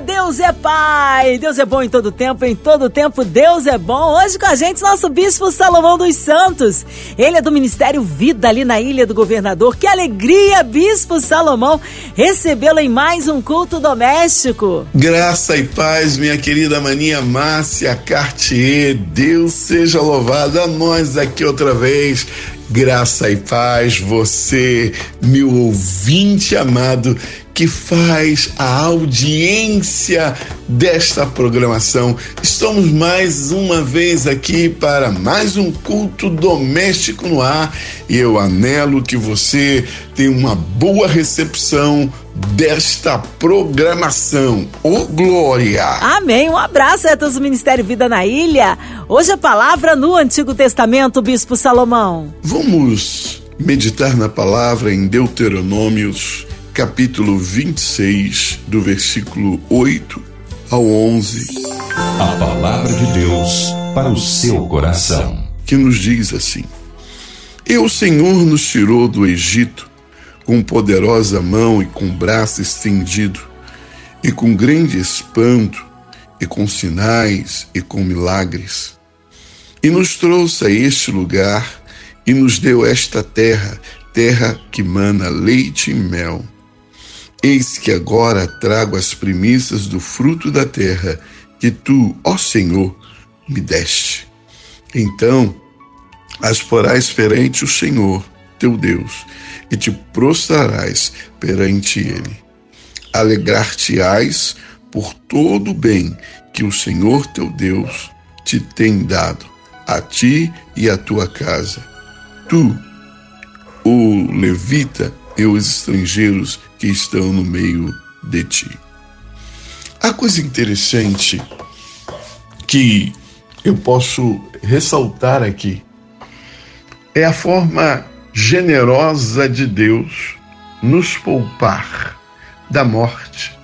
Deus é Pai, Deus é bom em todo tempo, em todo tempo Deus é bom. Hoje com a gente, nosso Bispo Salomão dos Santos. Ele é do Ministério Vida ali na Ilha do Governador. Que alegria, Bispo Salomão, recebê-lo em mais um culto doméstico. Graça e paz, minha querida maninha Márcia Cartier. Deus seja louvado a nós aqui outra vez. Graça e paz, você, meu ouvinte amado, que faz a audiência desta programação. Estamos mais uma vez aqui para mais um culto doméstico no ar e eu anelo que você tenha uma boa recepção desta programação. Ô oh, Glória! Amém. Um abraço a todos do Ministério Vida na Ilha. Hoje a palavra no Antigo Testamento, Bispo Salomão. Vamos meditar na palavra em Deuteronômios capítulo 26, do versículo 8 ao 11. A palavra de Deus para o seu coração. Que nos diz assim: E o Senhor nos tirou do Egito com poderosa mão e com braço estendido, e com grande espanto, e com sinais e com milagres. E nos trouxe a este lugar e nos deu esta terra, terra que mana leite e mel Eis que agora trago as primícias do fruto da terra que tu, ó Senhor, me deste. Então as porás perante o Senhor, teu Deus, e te prostrarás perante ele. Alegrar-te-ás por todo o bem que o Senhor teu Deus te tem dado, a ti e à tua casa. Tu, o levita, e os estrangeiros que estão no meio de ti. A coisa interessante que eu posso ressaltar aqui é a forma generosa de Deus nos poupar da morte,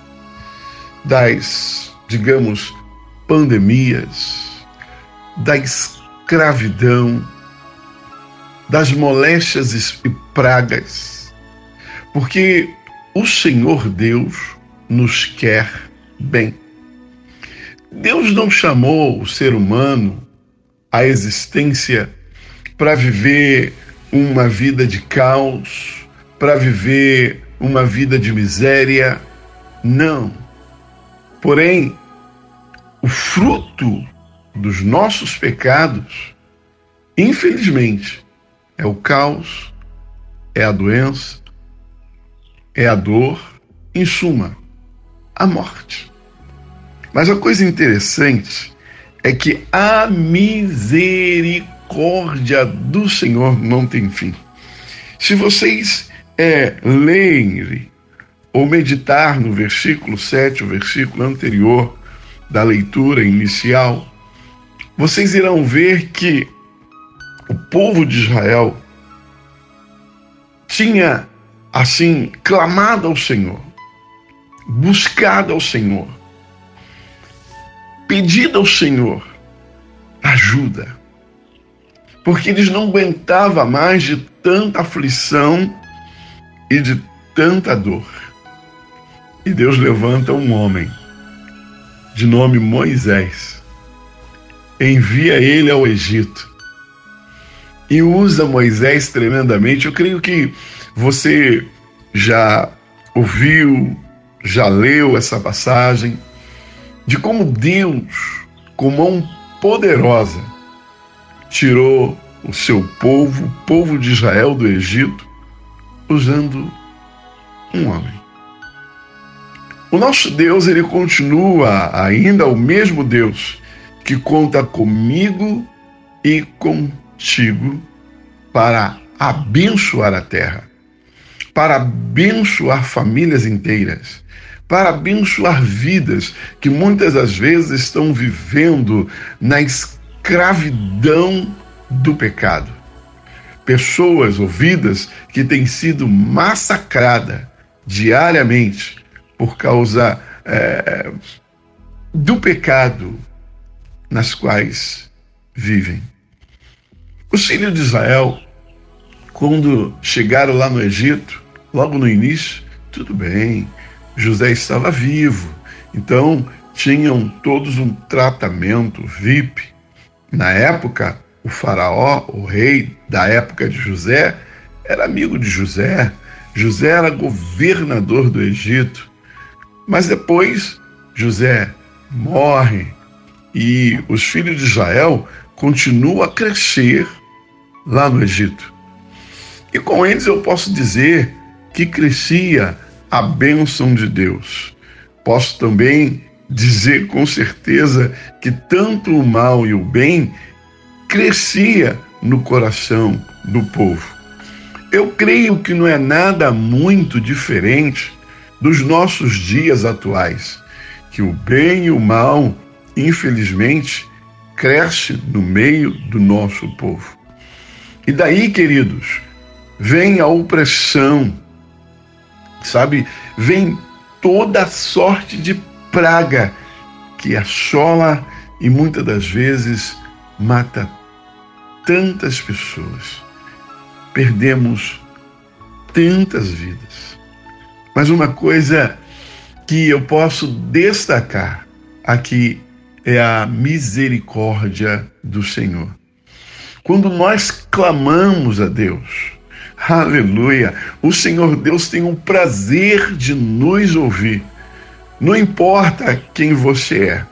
das, digamos, pandemias, da escravidão, das moléstias e pragas porque o Senhor Deus nos quer bem. Deus não chamou o ser humano à existência para viver uma vida de caos, para viver uma vida de miséria. Não. Porém, o fruto dos nossos pecados, infelizmente, é o caos, é a doença, é a dor, em suma, a morte. Mas a coisa interessante é que a misericórdia do Senhor não tem fim. Se vocês é, lerem ou meditar no versículo 7, o versículo anterior da leitura inicial, vocês irão ver que o povo de Israel tinha assim, clamado ao Senhor, buscado ao Senhor, pedido ao Senhor ajuda, porque eles não aguentavam mais de tanta aflição e de tanta dor. E Deus levanta um homem de nome Moisés, envia ele ao Egito e usa Moisés tremendamente. Eu creio que você já ouviu, já leu essa passagem de como Deus, com mão poderosa, tirou o seu povo, o povo de Israel do Egito, usando um homem. O nosso Deus, ele continua ainda o mesmo Deus que conta comigo e contigo para abençoar a terra para abençoar famílias inteiras, para abençoar vidas que muitas das vezes estão vivendo na escravidão do pecado. Pessoas ou vidas que têm sido massacradas diariamente por causa é, do pecado nas quais vivem. Os filhos de Israel, quando chegaram lá no Egito, logo no início, tudo bem, José estava vivo, então tinham todos um tratamento VIP. Na época, o faraó, o rei da época de José, era amigo de José. José era governador do Egito. Mas depois José morre e os filhos de Israel continuam a crescer lá no Egito. E com eles eu posso dizer que crescia a bênção de Deus. Posso também dizer com certeza que tanto o mal e o bem crescia no coração do povo. Eu creio que não é nada muito diferente dos nossos dias atuais, que o bem e o mal, infelizmente, cresce no meio do nosso povo. E daí, queridos, vem a opressão, sabe? Vem toda sorte de praga que assola e muitas das vezes mata tantas pessoas. Perdemos tantas vidas. Mas uma coisa que eu posso destacar aqui é a misericórdia do Senhor. Quando nós clamamos a Deus, aleluia, o Senhor Deus tem um prazer de nos ouvir. Não importa quem você é,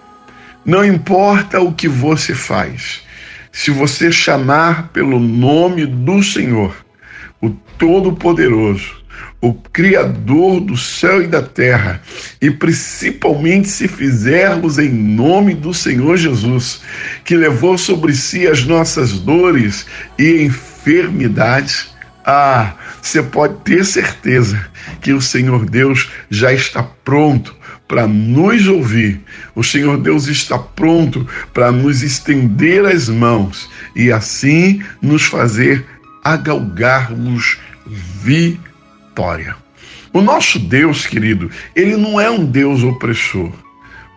não importa o que você faz, se você chamar pelo nome do Senhor, o Todo-Poderoso, o Criador do céu e da terra, e principalmente se fizermos em nome do Senhor Jesus, que levou sobre si as nossas dores e enfermidades, ah, você pode ter certeza que o Senhor Deus já está pronto para nos ouvir. O Senhor Deus está pronto para nos estender as mãos e assim nos fazer agalgarmos vitória. O nosso Deus, querido, ele não é um Deus opressor.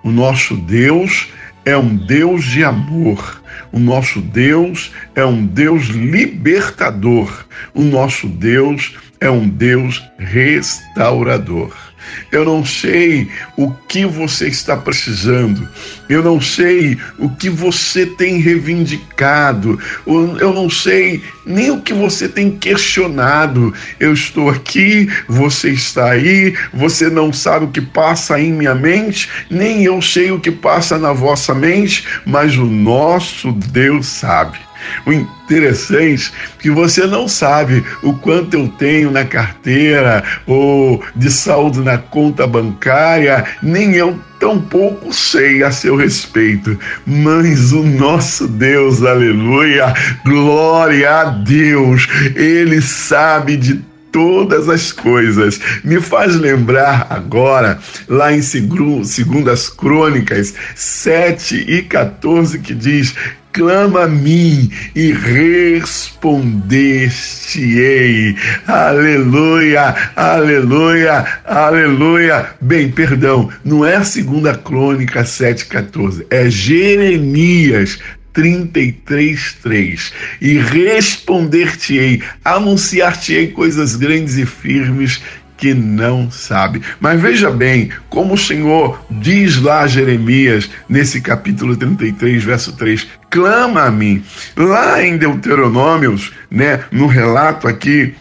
O nosso Deus é um Deus de amor. O nosso Deus é um Deus libertador. O nosso Deus é um Deus restaurador. Eu não sei o que você está precisando. Eu não sei o que você tem reivindicado. Eu não sei nem o que você tem questionado. Eu estou aqui, você está aí, você não sabe o que passa em minha mente, nem eu sei o que passa na vossa mente, mas o nosso Deus sabe. O interessante é que você não sabe o quanto eu tenho na carteira ou de saldo na conta bancária, nem eu tampouco sei a seu respeito, mas o nosso Deus, aleluia, glória a Deus, ele sabe de todas as coisas. Me faz lembrar agora, lá em Segundas Crônicas 7 e 14, que diz: clama a mim e respondeste-ei. Aleluia, aleluia, aleluia. Bem, perdão, não é a segunda crônica 7,14, é Jeremias 33:3 e responder-te-ei, anunciar-te-ei coisas grandes e firmes que não sabe. Mas veja bem como o Senhor diz lá a Jeremias, nesse capítulo 33, verso 3, clama a mim. Lá em Deuteronômios, né, no relato aqui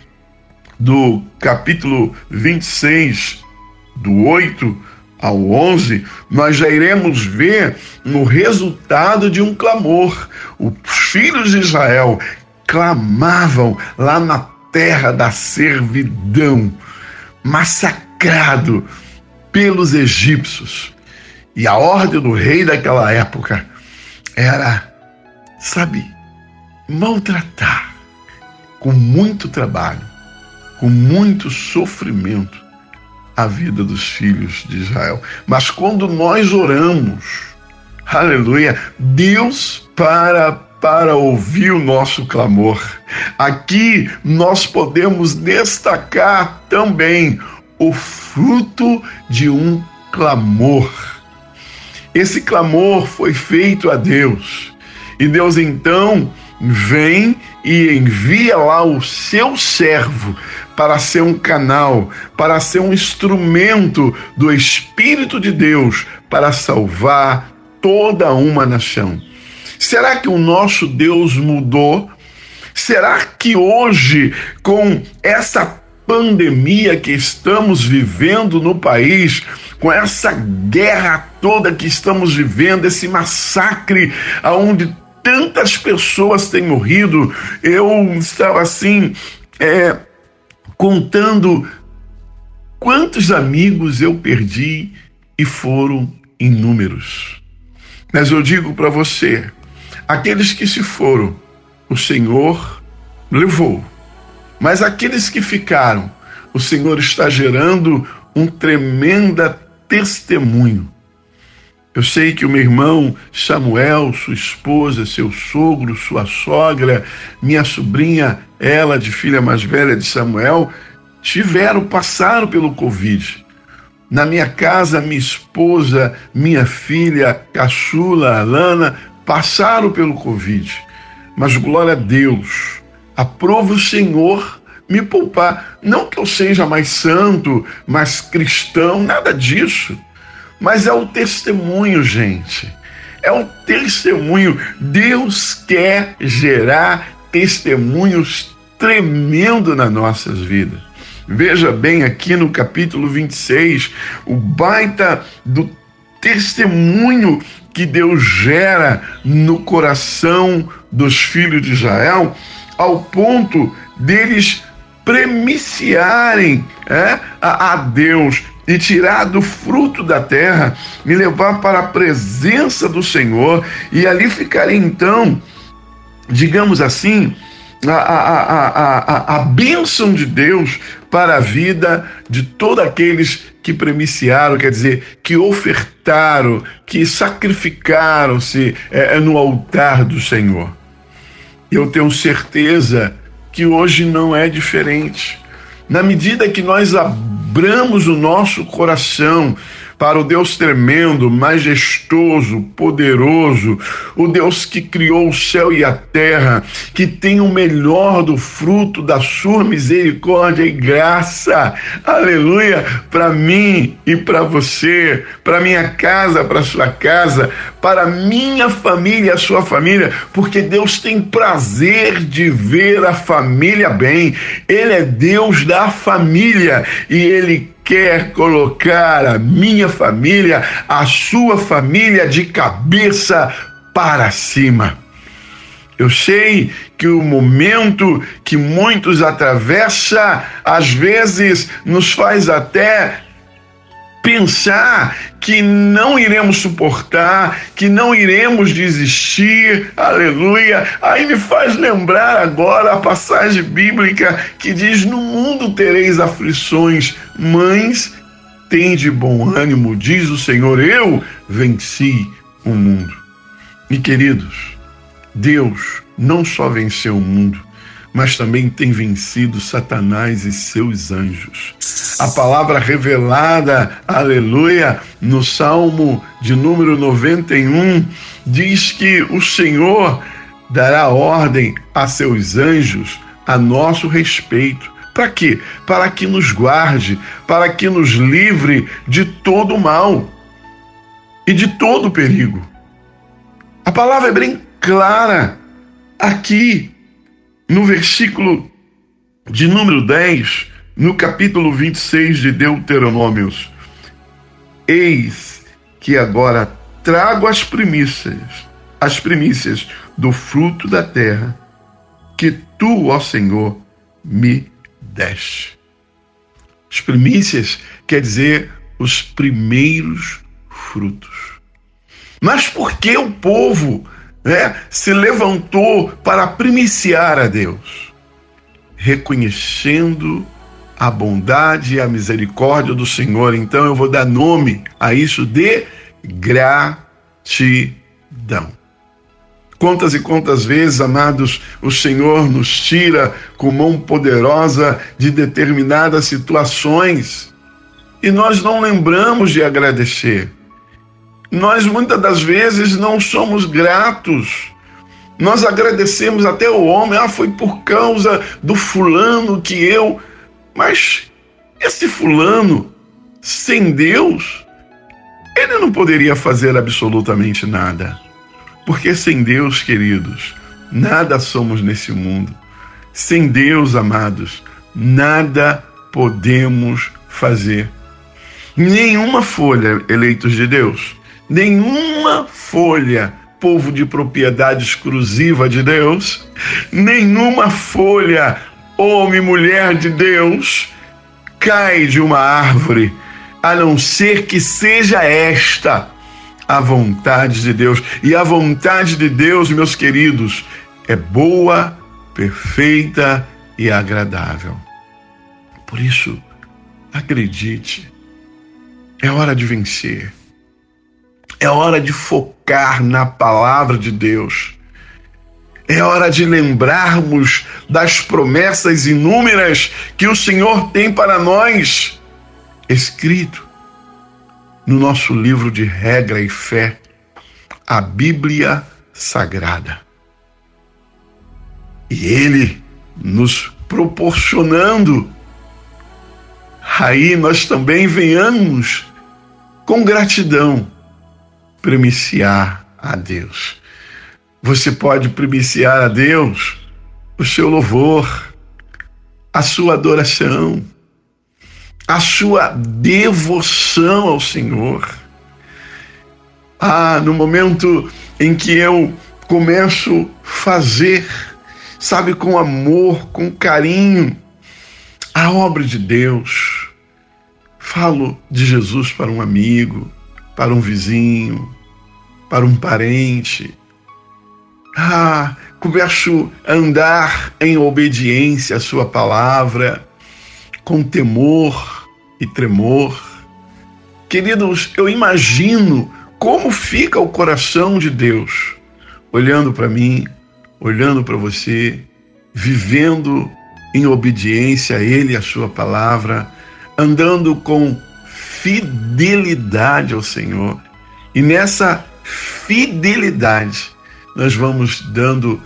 do capítulo 26, do 8 ao 11, nós já iremos ver no resultado de um clamor. Os filhos de Israel clamavam lá na terra da servidão massacrado pelos egípcios. E a ordem do rei daquela época era, sabe, maltratar com muito trabalho, com muito sofrimento a vida dos filhos de Israel. Mas quando nós oramos, aleluia, Deus para para ouvir o nosso clamor. Aqui nós podemos destacar também o fruto de um clamor. Esse clamor foi feito a Deus. E Deus então vem e envia lá o seu servo para ser um canal, para ser um instrumento do Espírito de Deus para salvar toda uma nação. Será que o nosso Deus mudou? Será que hoje, com essa pandemia que estamos vivendo no país, com essa guerra toda que estamos vivendo, esse massacre aonde tantas pessoas têm morrido, eu estava assim é, contando quantos amigos eu perdi e foram inúmeros. Mas eu digo para você, aqueles que se foram, o Senhor levou. Mas aqueles que ficaram, o Senhor está gerando um tremenda testemunho. Eu sei que o meu irmão Samuel, sua esposa, seu sogro, sua sogra, minha sobrinha, ela de filha mais velha de Samuel, tiveram, passaram pelo Covid. Na minha casa, minha esposa, minha filha, caçula, Alana, passaram pelo Covid. Mas glória a Deus, aprova o Senhor me poupar. Não que eu seja mais santo, mais cristão, nada disso. Mas é o testemunho, gente. É o testemunho. Deus quer gerar testemunhos tremendo nas nossas vidas. Veja bem aqui no capítulo 26, o baita do testemunho que Deus gera no coração dos filhos de Israel, ao ponto deles premiciarem é, a, a Deus e tirar do fruto da terra, me levar para a presença do Senhor, e ali ficarei então, digamos assim, a, a, a, a, bênção de Deus para a vida de todos aqueles que premiciaram, quer dizer, que ofertaram, que sacrificaram-se é, é no altar do Senhor. Eu tenho certeza que hoje não é diferente. Na medida que nós abramos o nosso coração para o Deus tremendo, majestoso, poderoso, o Deus que criou o céu e a terra, que tem o melhor do fruto da sua misericórdia e graça. Aleluia! Para mim e para você, para minha casa, para sua casa, para minha família a sua família, porque Deus tem prazer de ver a família bem. Ele é Deus da família e ele quer colocar a minha família, a sua família de cabeça para cima. Eu sei que o momento que muitos atravessa, às vezes nos faz até pensar que não iremos suportar, que não iremos desistir, aleluia. Aí me faz lembrar agora a passagem bíblica que diz: No mundo tereis aflições, mães, de bom ânimo, diz o Senhor, eu venci o mundo. E queridos, Deus não só venceu o mundo, mas também tem vencido Satanás e seus anjos. A palavra revelada, aleluia, no Salmo de número 91, diz que o Senhor dará ordem a seus anjos a nosso respeito. Para quê? Para que nos guarde, para que nos livre de todo mal e de todo perigo. A palavra é bem clara aqui no versículo de número 10, no capítulo 26 de Deuteronômios: Eis que agora trago as primícias, as primícias do fruto da terra, que tu, ó Senhor, me deste. As primícias quer dizer os primeiros frutos. Mas por que o povo né, se levantou para primiciar a Deus, reconhecendo a bondade e a misericórdia do Senhor. Então eu vou dar nome a isso de gratidão. Quantas e quantas vezes, amados, o Senhor nos tira com mão poderosa de determinadas situações e nós não lembramos de agradecer. Nós muitas das vezes não somos gratos. Nós agradecemos até o homem, ah, foi por causa do fulano que eu. Mas esse fulano, sem Deus, ele não poderia fazer absolutamente nada. Porque sem Deus, queridos, nada somos nesse mundo. Sem Deus, amados, nada podemos fazer. Nenhuma folha, eleitos de Deus, nenhuma folha, povo de propriedade exclusiva de Deus, nenhuma folha, homem mulher de Deus, cai de uma árvore, a não ser que seja esta a vontade de Deus. E a vontade de Deus, meus queridos, é boa, perfeita e agradável. Por isso, acredite, é hora de vencer. É hora de focar na palavra de Deus. É hora de lembrarmos das promessas inúmeras que o Senhor tem para nós, escrito no nosso livro de regra e fé, a Bíblia Sagrada. E Ele nos proporcionando, aí nós também venhamos com gratidão primiciar a Deus. Você pode primiciar a Deus o seu louvor, a sua adoração, a sua devoção ao Senhor. Ah, no momento em que eu começo a fazer, sabe, com amor, com carinho, a obra de Deus. Falo de Jesus para um amigo, para um vizinho, para um parente. Ah, começo a andar em obediência à Sua palavra, com temor e tremor. Queridos, eu imagino como fica o coração de Deus olhando para mim, olhando para você, vivendo em obediência a Ele a Sua palavra, andando com fidelidade ao Senhor. E nessa fidelidade, nós vamos dando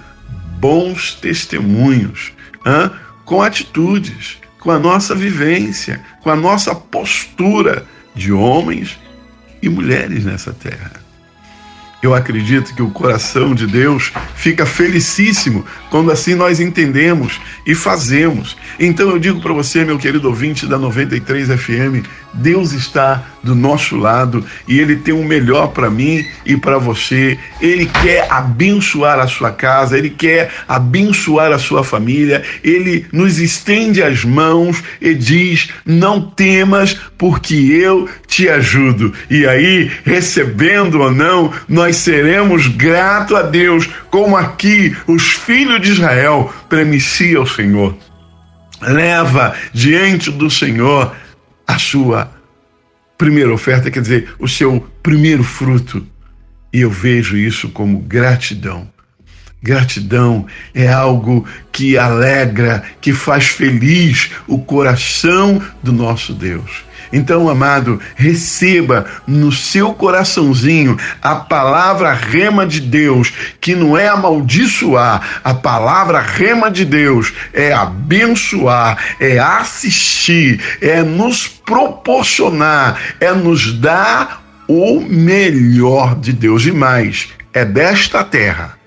bons testemunhos, hein? com atitudes, com a nossa vivência, com a nossa postura de homens e mulheres nessa terra. Eu acredito que o coração de Deus fica felicíssimo quando assim nós entendemos e fazemos. Então eu digo para você, meu querido ouvinte da 93 FM, Deus está do nosso lado e Ele tem o melhor para mim e para você. Ele quer abençoar a sua casa, Ele quer abençoar a sua família. Ele nos estende as mãos e diz: Não temas, porque eu te ajudo. E aí, recebendo ou não, nós seremos gratos a Deus, como aqui os filhos de Israel premicia o Senhor. Leva diante do Senhor a sua primeira oferta, quer dizer, o seu primeiro fruto. E eu vejo isso como gratidão. Gratidão é algo que alegra, que faz feliz o coração do nosso Deus. Então, amado, receba no seu coraçãozinho a palavra rema de Deus, que não é amaldiçoar, a palavra rema de Deus é abençoar, é assistir, é nos proporcionar, é nos dar o melhor de Deus e mais, é desta terra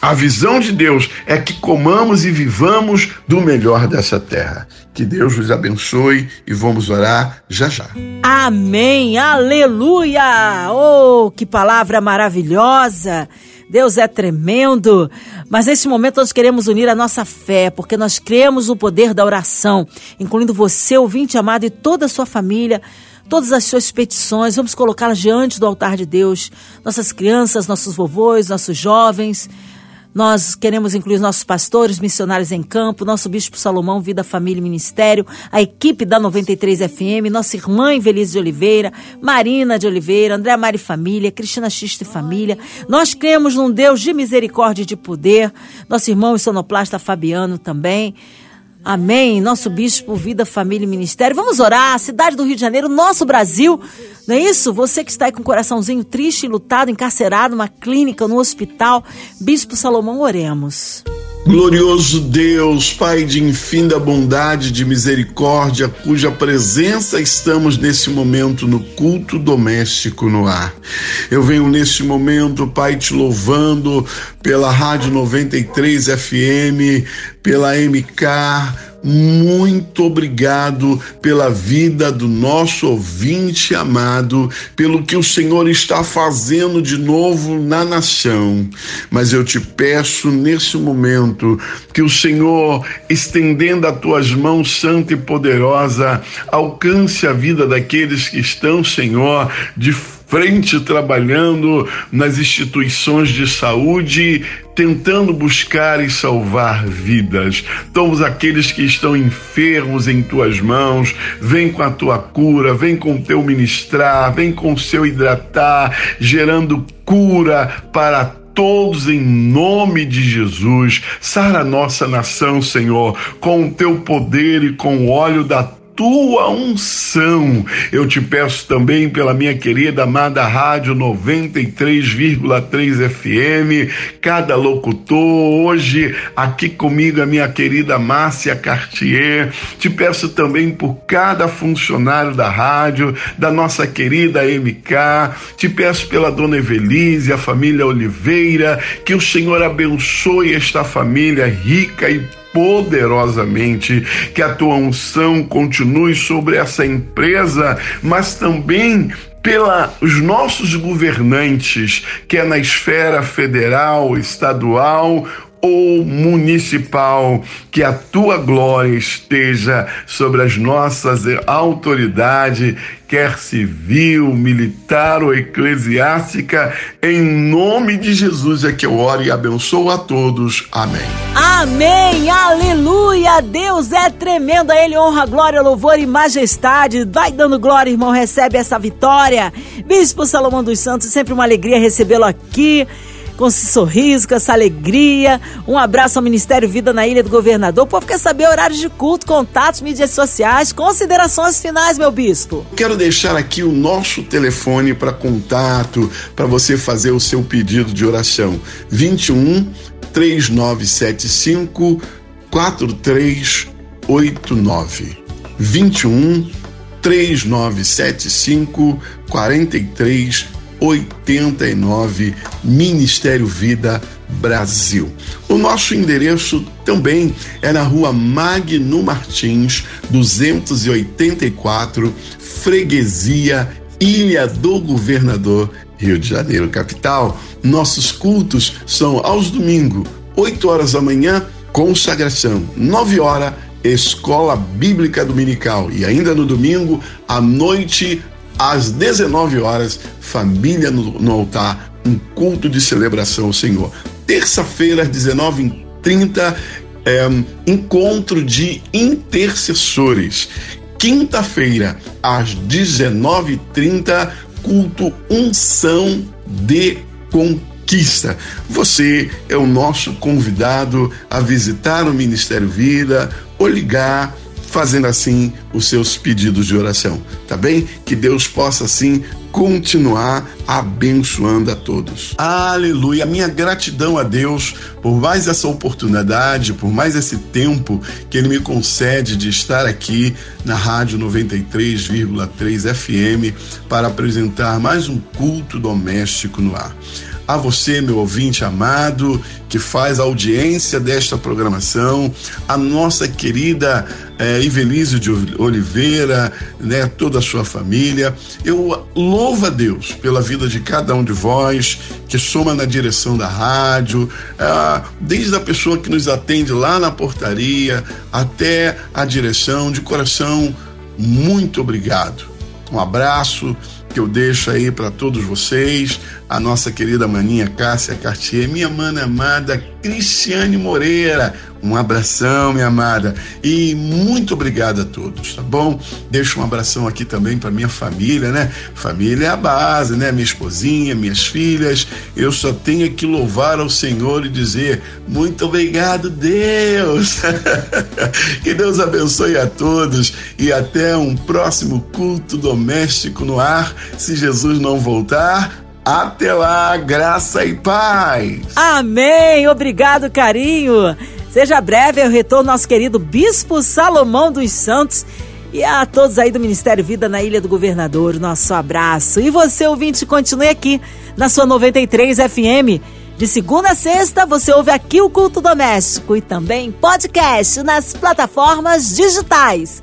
a visão de Deus é que comamos e vivamos do melhor dessa terra. Que Deus nos abençoe e vamos orar já já. Amém, aleluia! Oh, que palavra maravilhosa! Deus é tremendo. Mas nesse momento nós queremos unir a nossa fé, porque nós cremos no poder da oração, incluindo você, ouvinte amado, e toda a sua família todas as suas petições, vamos colocá-las diante do altar de Deus. Nossas crianças, nossos vovôs, nossos jovens, nós queremos incluir nossos pastores, missionários em campo, nosso Bispo Salomão, Vida, Família e Ministério, a equipe da 93 FM, nossa irmã Invelise de Oliveira, Marina de Oliveira, André Mari Família, Cristina Xista e Família. Nós cremos num Deus de misericórdia e de poder, nosso irmão e sonoplasta Fabiano também Amém. Nosso bispo, vida, família e ministério. Vamos orar. Cidade do Rio de Janeiro, nosso Brasil. Não é isso? Você que está aí com o coraçãozinho triste, lutado, encarcerado, numa clínica, no hospital. Bispo Salomão, oremos. Glorioso Deus, Pai de infinda bondade, de misericórdia, cuja presença estamos nesse momento no culto doméstico no ar. Eu venho nesse momento, Pai, te louvando pela Rádio 93 FM, pela MK, muito obrigado pela vida do nosso ouvinte amado, pelo que o Senhor está fazendo de novo na nação. Mas eu te peço nesse momento que o Senhor, estendendo as tuas mãos santa e poderosa, alcance a vida daqueles que estão, Senhor, de frente trabalhando nas instituições de saúde, tentando buscar e salvar vidas. Todos aqueles que estão enfermos em tuas mãos, vem com a tua cura, vem com o teu ministrar, vem com o seu hidratar, gerando cura para todos em nome de Jesus. Sara nossa nação, Senhor, com o teu poder e com o óleo da tua unção. Eu te peço também pela minha querida amada Rádio 93,3 FM, cada locutor, hoje aqui comigo a minha querida Márcia Cartier. Te peço também por cada funcionário da rádio, da nossa querida MK. Te peço pela dona Evelise, a família Oliveira, que o Senhor abençoe esta família rica e poderosamente, que a tua unção continue sobre essa empresa, mas também pelos nossos governantes, que é na esfera federal, estadual ou municipal, que a tua glória esteja sobre as nossas autoridades, quer civil, militar ou eclesiástica, em nome de Jesus é que eu oro e abençoo a todos. Amém. Amém, aleluia, Deus é tremendo, a Ele honra, glória, louvor e majestade. Vai dando glória, irmão, recebe essa vitória. Bispo Salomão dos Santos, sempre uma alegria recebê-lo aqui com esse sorriso, com essa alegria. Um abraço ao Ministério Vida na Ilha do Governador. O povo quer saber horários de culto, contatos, mídias sociais, considerações finais, meu bispo. Quero deixar aqui o nosso telefone para contato, para você fazer o seu pedido de oração. 21 3975 4389. 21 3975 4389. 89 Ministério Vida Brasil. O nosso endereço também é na rua Magno Martins, 284, Freguesia, Ilha do Governador, Rio de Janeiro, capital. Nossos cultos são aos domingos, 8 horas da manhã, consagração, 9 horas, escola bíblica dominical e ainda no domingo, à noite, às 19 horas, família no, no altar, um culto de celebração ao Senhor. Terça-feira, às 19h30, é, encontro de intercessores. Quinta-feira, às 19h30, culto unção de conquista. Você é o nosso convidado a visitar o Ministério Vida ou ligar fazendo assim os seus pedidos de oração, tá bem? Que Deus possa assim continuar abençoando a todos. Aleluia! Minha gratidão a Deus por mais essa oportunidade, por mais esse tempo que Ele me concede de estar aqui na Rádio 93,3 FM para apresentar mais um culto doméstico no ar a você, meu ouvinte amado, que faz audiência desta programação, a nossa querida é, Ivelise de Oliveira, né, toda a sua família. Eu louvo a Deus pela vida de cada um de vós que soma na direção da rádio, é, desde a pessoa que nos atende lá na portaria até a direção, de coração, muito obrigado. Um abraço que eu deixo aí para todos vocês, a nossa querida maninha Cássia Cartier, minha mana amada Cristiane Moreira, Um abração, minha amada, e muito obrigado a todos, tá bom? Deixo um abração aqui também para minha família, né? Família é a base, né? Minha esposinha, minhas filhas. Eu só tenho que louvar ao Senhor e dizer muito obrigado, Deus. que Deus abençoe a todos e até um próximo culto doméstico no ar, se Jesus não voltar. Até lá, graça e paz. Amém. Obrigado, carinho. Seja breve o retorno nosso querido Bispo Salomão dos Santos e a todos aí do Ministério Vida na Ilha do Governador, nosso abraço. E você, ouvinte, continue aqui na sua 93 FM. De segunda a sexta, você ouve aqui o Culto Doméstico e também podcast nas plataformas digitais.